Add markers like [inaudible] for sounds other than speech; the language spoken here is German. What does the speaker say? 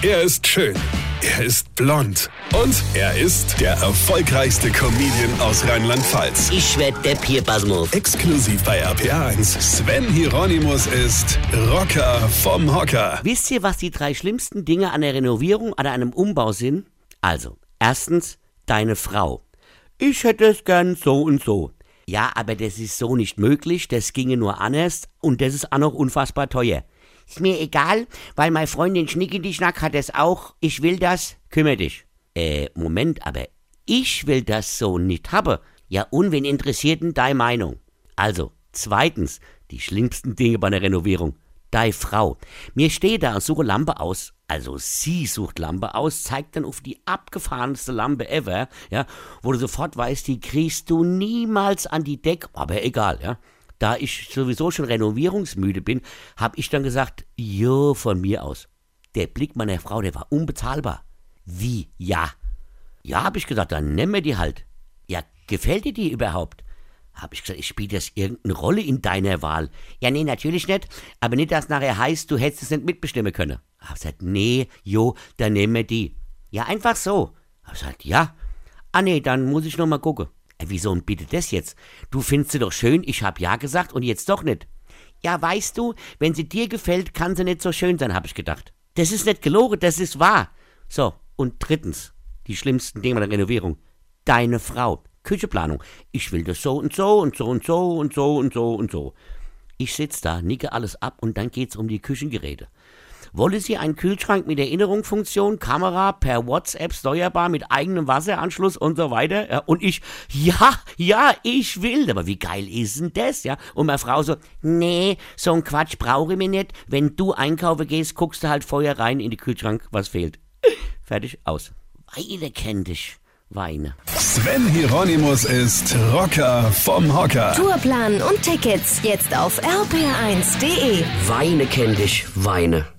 Er ist schön. Er ist blond. Und er ist der erfolgreichste Comedian aus Rheinland-Pfalz. Ich werd der Pierpasmus. Exklusiv bei RPA1. Sven Hieronymus ist Rocker vom Hocker. Wisst ihr, was die drei schlimmsten Dinge an der Renovierung oder einem Umbau sind? Also, erstens, deine Frau. Ich hätte es gern so und so. Ja, aber das ist so nicht möglich, das ginge nur anders und das ist auch noch unfassbar teuer. Ist mir egal, weil meine Freundin Schnicki-Schnack hat es auch. Ich will das, kümmere dich. Äh, Moment, aber ich will das so nicht haben. Ja, und wen interessiert denn deine Meinung? Also, zweitens, die schlimmsten Dinge bei der Renovierung. Dei Frau. Mir steht da und suche Lampe aus. Also sie sucht Lampe aus, zeigt dann auf die abgefahrenste Lampe ever, ja, wo du sofort weißt, die kriegst du niemals an die Deck, aber egal, ja. Da ich sowieso schon renovierungsmüde bin, hab ich dann gesagt, jo, von mir aus. Der Blick meiner Frau, der war unbezahlbar. Wie, ja? Ja, hab ich gesagt, dann nimm mir die halt. Ja, gefällt dir die überhaupt? Hab ich gesagt, ich spiele das irgendeine Rolle in deiner Wahl? Ja, nee, natürlich nicht. Aber nicht, dass nachher heißt, du hättest es nicht mitbestimmen können. Hab gesagt, nee, jo, dann nehmen wir die. Ja, einfach so. Hab gesagt, ja. Ah, nee, dann muss ich noch mal gucken. Wieso und bitte das jetzt? Du findest sie doch schön, ich hab ja gesagt und jetzt doch nicht. Ja, weißt du, wenn sie dir gefällt, kann sie nicht so schön sein, hab ich gedacht. Das ist nicht gelogen, das ist wahr. So, und drittens, die schlimmsten Dinge der Renovierung. Deine Frau. Kücheplanung. Ich will das so und so und so und so und so und so und so. Ich sitz da, nicke alles ab und dann geht's um die Küchengeräte. Wolle sie einen Kühlschrank mit Erinnerungsfunktion, Kamera, per WhatsApp steuerbar mit eigenem Wasseranschluss und so weiter? Ja, und ich, ja, ja, ich will. Aber wie geil ist denn das, ja? Und meine Frau so, nee, so ein Quatsch brauche ich mir nicht. Wenn du einkaufen gehst, guckst du halt vorher rein in den Kühlschrank, was fehlt. [laughs] Fertig, aus. Weine kenn dich. Weine. Sven Hieronymus ist Rocker vom Hocker. Tourplan und Tickets jetzt auf rpr1.de. Weine kenn dich. Weine.